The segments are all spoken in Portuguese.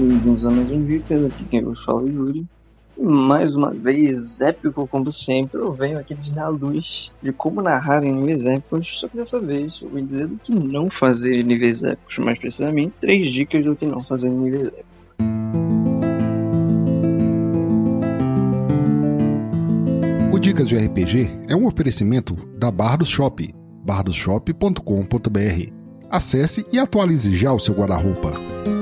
Bem-vindos a mais um aqui quem é Yuri. E mais uma vez, épico como sempre, eu venho aqui de dar luz de como narrar níveis épicos, só que dessa vez eu vou dizer do que não fazer em níveis épicos, mais precisamente, três dicas do que não fazer em níveis épicos. O Dicas de RPG é um oferecimento da Bardos Shop, bardosshop.com.br. Acesse e atualize já o seu guarda-roupa.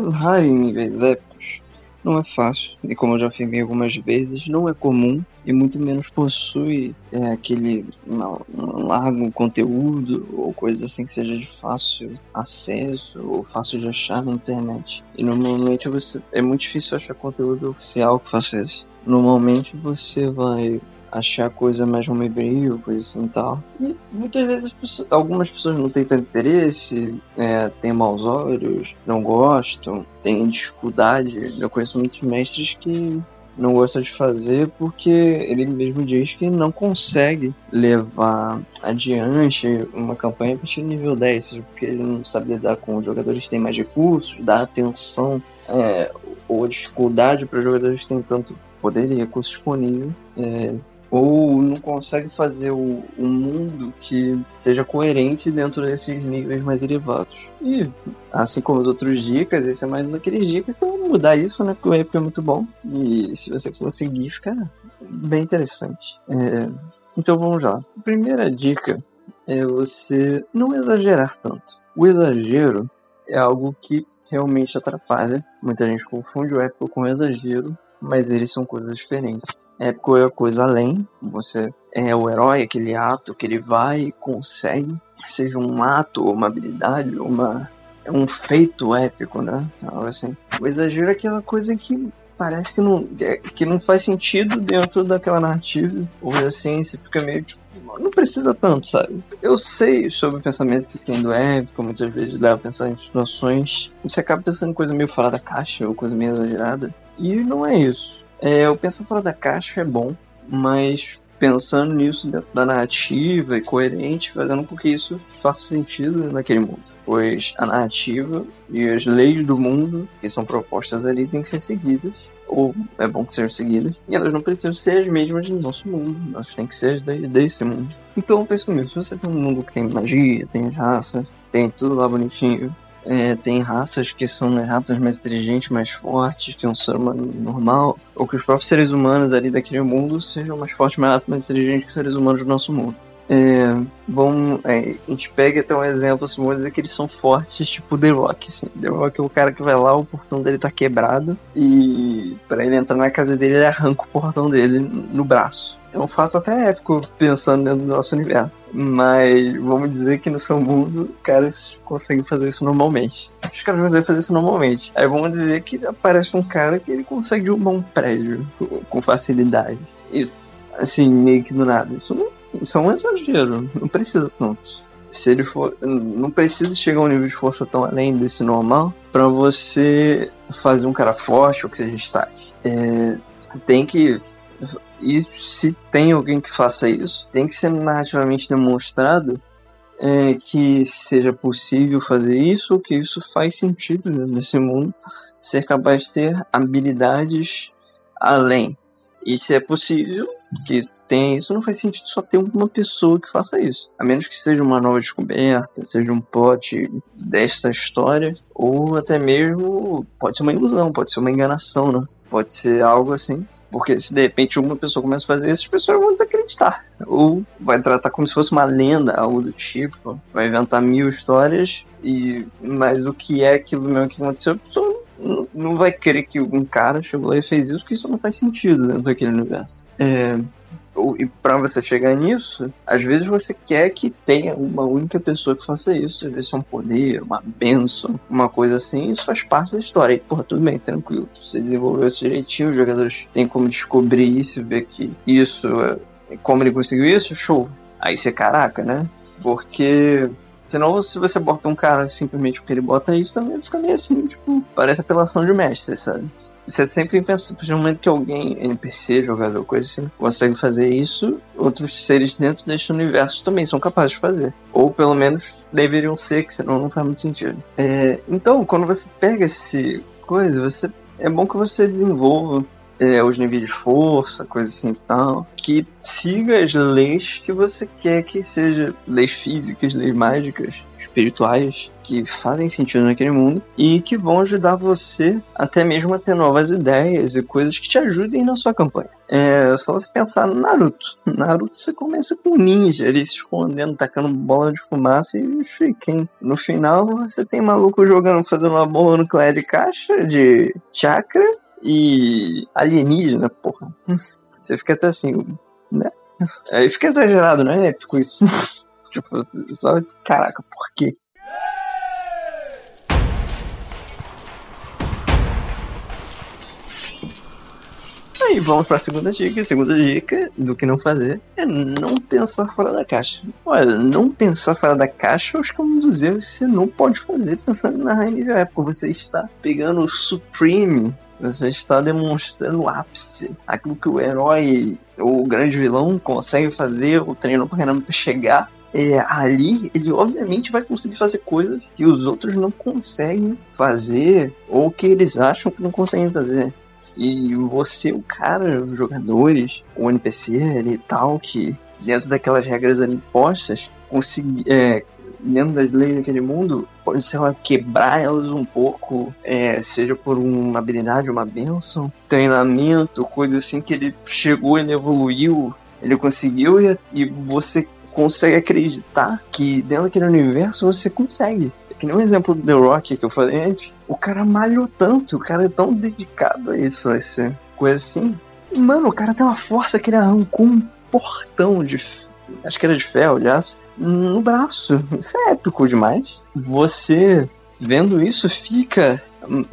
Narrar em níveis épicos não é fácil, e como eu já afirmei algumas vezes, não é comum e muito menos possui é, aquele não, um largo conteúdo ou coisa assim que seja de fácil acesso ou fácil de achar na internet. E normalmente você, é muito difícil achar conteúdo oficial que faça isso. Normalmente você vai achar coisa mais homebrew, coisa assim e tal. E muitas vezes algumas pessoas não têm tanto interesse, é, têm maus olhos, não gostam, têm dificuldade. Eu conheço muitos mestres que não gosta de fazer porque ele mesmo diz que não consegue levar adiante uma campanha a partir do nível 10, seja porque ele não sabe lidar com os jogadores que têm mais recursos, dar atenção é, ou dificuldade para os jogadores que têm tanto poder e recurso disponível. É, ou não consegue fazer o, um mundo que seja coerente dentro desses níveis mais elevados. E, assim como as outras dicas, esse é mais um daqueles dicas que vão mudar isso, né? Porque o rap é muito bom. E se você conseguir, fica bem interessante. É, então vamos lá. A primeira dica é você não exagerar tanto. O exagero é algo que realmente atrapalha. Muita gente confunde o épico com o exagero, mas eles são coisas diferentes. É a coisa além, você é o herói, aquele ato que ele vai e consegue, seja um ato, uma habilidade, uma, um feito épico, né? Algo assim. O exagero é aquela coisa que parece que não, que não faz sentido dentro daquela narrativa, ou assim, você fica meio tipo, não precisa tanto, sabe? Eu sei sobre o pensamento que tem do épico, muitas vezes leva a pensar em situações, você acaba pensando em coisa meio fora da caixa, ou coisa meio exagerada, e não é isso. É, o pensar fora da caixa é bom, mas pensando nisso dentro da narrativa e coerente, fazendo com que isso faça sentido naquele mundo. Pois a narrativa e as leis do mundo que são propostas ali têm que ser seguidas, ou é bom que sejam seguidas, e elas não precisam ser as mesmas do nosso mundo, elas têm que ser desse mundo. Então pensa comigo, se você tem um mundo que tem magia, tem raça, tem tudo lá bonitinho, é, tem raças que são mais rápidas, mais inteligentes, mais fortes que um ser humano normal, ou que os próprios seres humanos ali daquele mundo sejam mais fortes, mais rápidos, mais inteligentes que os seres humanos do nosso mundo. É, vamos, é, a gente pega até um exemplo, assim, vamos dizer que eles são fortes, tipo The Rock, assim. The Rock é o cara que vai lá, o portão dele tá quebrado, e para ele entrar na casa dele, ele arranca o portão dele no braço. É um fato até épico pensando dentro do nosso universo. Mas vamos dizer que no seu mundo, caras conseguem fazer isso normalmente. Os caras conseguem fazer isso normalmente. Aí vamos dizer que aparece um cara que ele consegue derrubar um prédio com facilidade. Isso, assim, meio que do nada. Isso não é um exagero, não precisa tanto. Se ele for. Não precisa chegar a um nível de força tão além desse normal para você fazer um cara forte ou que seja destaque. É, tem que. E se tem alguém que faça isso, tem que ser narrativamente demonstrado é, que seja possível fazer isso, ou que isso faz sentido nesse mundo, ser capaz de ter habilidades além. E se é possível, que tem isso, não faz sentido só ter uma pessoa que faça isso. A menos que seja uma nova descoberta, seja um plot desta história, ou até mesmo pode ser uma ilusão, pode ser uma enganação, né? Pode ser algo assim. Porque se de repente uma pessoa começa a fazer isso, as pessoas vão desacreditar. Ou vai tratar como se fosse uma lenda, algo do tipo. Vai inventar mil histórias, e mas o que é aquilo mesmo que aconteceu, a pessoa não vai querer que um cara chegou lá e fez isso, porque isso não faz sentido dentro daquele universo. É, e para você chegar nisso, às vezes você quer que tenha uma única pessoa que faça isso. Às vezes é um poder, uma benção, uma coisa assim. Isso faz parte da história. E, porra, tudo bem, tranquilo. Você desenvolveu isso direitinho, os jogadores têm como descobrir isso, ver que isso, é, como ele conseguiu isso, show. Aí você, caraca, né? Porque Senão, se você bota um cara simplesmente porque ele bota isso, também fica meio assim, tipo, parece apelação de mestre, sabe? Você sempre pensa, no momento que alguém, NPC, jogador, coisa assim, consegue fazer isso, outros seres dentro deste universo também são capazes de fazer. Ou pelo menos deveriam ser, que senão não faz muito sentido. É, então, quando você pega esse coisa, você é bom que você desenvolva é, os níveis de força, coisa assim e tal, que siga as leis que você quer que seja leis físicas, leis mágicas, espirituais, que fazem sentido naquele mundo e que vão ajudar você até mesmo a ter novas ideias e coisas que te ajudem na sua campanha. É só você pensar no Naruto. Naruto você começa com ninja ali se escondendo, tacando bola de fumaça e fiquem. No final você tem maluco jogando, fazendo uma bomba nuclear de caixa, de chakra e alienígena, porra. Você fica até assim, né? Aí fica exagerado, não é épico isso? tipo, só, caraca, por quê? Aí vamos para a segunda dica. A segunda dica do que não fazer é não pensar fora da caixa. Olha, não pensar fora da caixa acho que é um dos erros que você não pode fazer pensando na nível época. Você está pegando o Supreme você está demonstrando o ápice. Aquilo que o herói, ou o grande vilão, consegue fazer, o treino treinando para chegar. É, ali ele obviamente vai conseguir fazer coisas que os outros não conseguem fazer ou que eles acham que não conseguem fazer. E você, o cara, os jogadores, o NPC e tal, que dentro daquelas regras ali impostas, conseguir, é, dentro das leis daquele mundo, pode, sei lá, quebrar elas um pouco, é, seja por uma habilidade, uma benção, treinamento, coisa assim que ele chegou, ele evoluiu, ele conseguiu e, e você consegue acreditar que dentro daquele universo você consegue. Que nem o exemplo do The Rock que eu falei antes, o cara malhou tanto, o cara é tão dedicado a isso, a essa coisa assim. Mano, o cara tem uma força que ele arrancou um portão de. Acho que era de ferro, aliás no braço. Isso é épico demais. Você vendo isso fica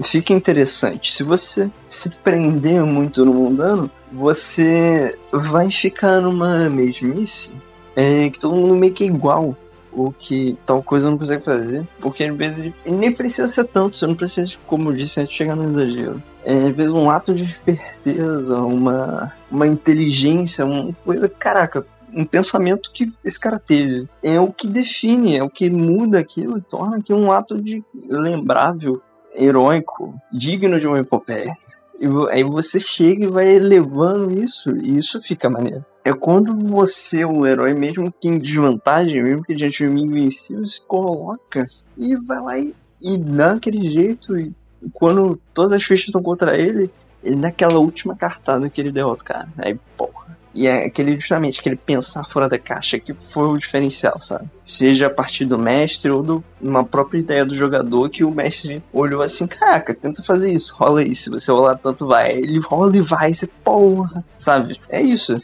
fica interessante. Se você se prender muito no mundano, você vai ficar numa mesmice é, que todo mundo meio que é igual. Ou que tal coisa não consegue fazer. Porque às vezes nem precisa ser tanto, você não precisa, como eu disse antes, chegar no exagero. É, às vezes um ato de esperteza, uma, uma inteligência, uma coisa. Caraca, um pensamento que esse cara teve. É o que define, é o que muda aquilo torna aquilo um ato de lembrável, heróico, digno de uma epopeia. E aí você chega e vai elevando isso, e isso fica maneiro. É quando você, o herói, mesmo que em desvantagem, mesmo que diante de um invencível, se coloca e vai lá e, e dá aquele jeito. E quando todas as fichas estão contra ele, ele dá aquela última cartada que ele derrota o cara. Aí, porra e é aquele justamente aquele pensar fora da caixa que foi o diferencial, sabe? Seja a partir do mestre ou de uma própria ideia do jogador que o mestre olhou assim, caraca, tenta fazer isso, rola isso, se você rolar tanto vai. Ele rola e vai, você porra, sabe? É isso.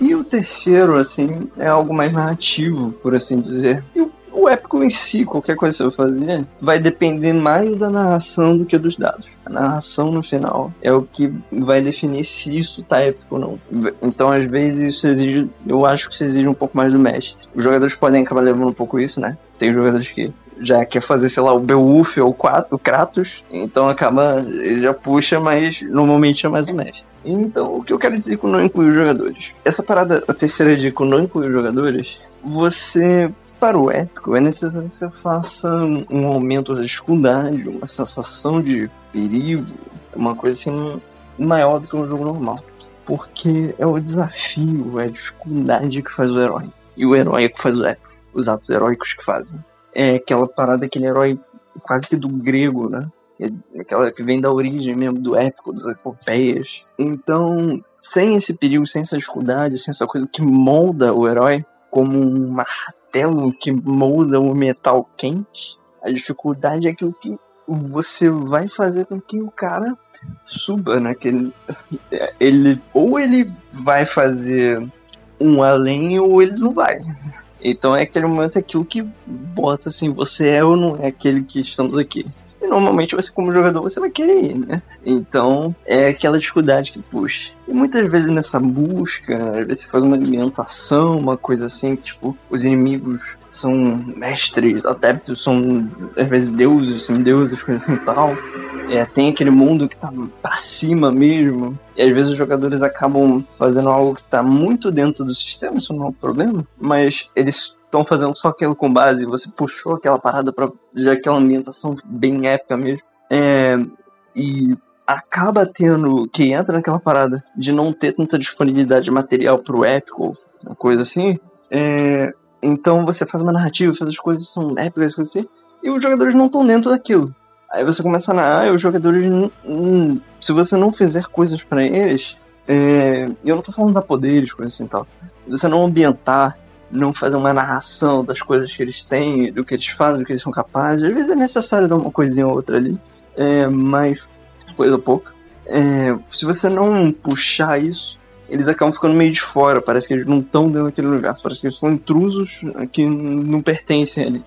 E o terceiro, assim, é algo mais narrativo, por assim dizer. E o o épico em si, qualquer coisa que você for fazer, vai depender mais da narração do que dos dados. A narração no final é o que vai definir se isso tá épico ou não. Então, às vezes, isso exige. Eu acho que isso exige um pouco mais do mestre. Os jogadores podem acabar levando um pouco isso, né? Tem jogadores que já quer fazer, sei lá, o Beowulf ou o Kratos, então acaba, ele já puxa, mas normalmente é mais o mestre. Então, o que eu quero dizer com não incluir os jogadores? Essa parada, a terceira dica não incluir os jogadores, você para o épico, é necessário que você faça um aumento da dificuldade, uma sensação de perigo, uma coisa assim maior do que um jogo normal. Porque é o desafio, é a dificuldade que faz o herói. E o herói é que faz o épico, os atos heróicos que fazem. É aquela parada, aquele herói quase que do grego, né? É aquela que vem da origem mesmo do épico, das epopeias. Então, sem esse perigo, sem essa dificuldade, sem essa coisa que molda o herói como um martelo martelo que molda o metal quente. A dificuldade é aquilo que você vai fazer com que o cara suba, né? Que ele, ou ele vai fazer um além ou ele não vai. Então é aquele momento aquilo que bota assim, você é ou não é aquele que estamos aqui. Normalmente você como jogador você vai querer ir, né? Então é aquela dificuldade que puxa. E muitas vezes nessa busca, às vezes você faz uma alimentação, uma coisa assim, tipo, os inimigos são mestres, adeptos, são às vezes deuses, semideuses, coisas assim e tal. É, tem aquele mundo que tá pra cima mesmo. E às vezes os jogadores acabam fazendo algo que tá muito dentro do sistema, isso não é um problema. Mas eles estão fazendo só aquilo com base. Você puxou aquela parada pra já aquela ambientação bem épica mesmo. É, e acaba tendo que entra naquela parada de não ter tanta disponibilidade de material pro épico, uma coisa assim. É, então você faz uma narrativa, faz as coisas são épicas, coisas assim, e os jogadores não estão dentro daquilo. Aí você começa na ah, os jogadores, se você não fizer coisas para eles, é, eu não tô falando da poderes, coisas assim tal. Você não ambientar, não fazer uma narração das coisas que eles têm, do que eles fazem, do que eles são capazes. Às vezes é necessário dar uma coisinha ou outra ali, é, mas coisa pouca. É, se você não puxar isso, eles acabam ficando meio de fora. Parece que eles não estão dentro daquele lugar. Parece que eles são intrusos que não pertencem ali.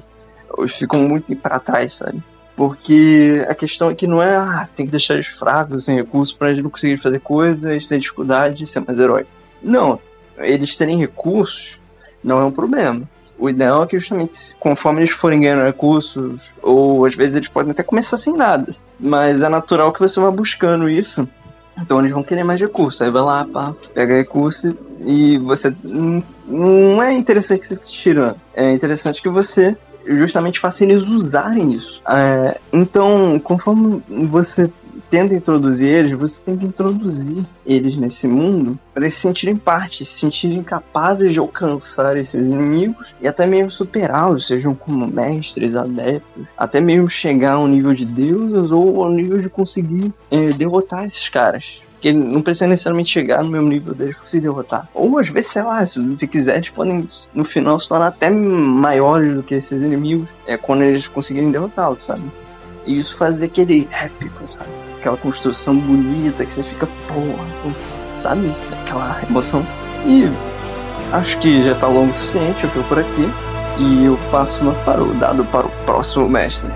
Eles ficam muito para trás, sabe? Porque a questão é que não é, ah, tem que deixar eles fracos, sem recursos, para eles não conseguirem fazer coisas, têm dificuldade de ser mais herói. Não, eles terem recursos não é um problema. O ideal é que justamente conforme eles forem ganhando recursos, ou às vezes eles podem até começar sem nada, mas é natural que você vá buscando isso. Então eles vão querer mais recursos. Aí vai lá, pá, pega recurso e você. Não é interessante que você tirando. É interessante que você justamente faça eles usarem isso. É, então, conforme você tenta introduzir eles, você tem que introduzir eles nesse mundo para eles se sentirem parte, se sentirem capazes de alcançar esses inimigos e até mesmo superá-los, sejam como mestres, adeptos, até mesmo chegar ao nível de deuses ou ao nível de conseguir é, derrotar esses caras. Porque não precisa necessariamente chegar no mesmo nível deles pra conseguir derrotar. Ou às vezes, sei lá, se, se quiser, eles podem no final se tornar até maiores do que esses inimigos é, quando eles conseguirem derrotá-los, sabe? E isso fazer aquele épico, sabe? Aquela construção bonita que você fica, porra, sabe? Aquela emoção. E acho que já tá longo o suficiente, eu fico por aqui. E eu passo uma para o dado para o próximo mestre.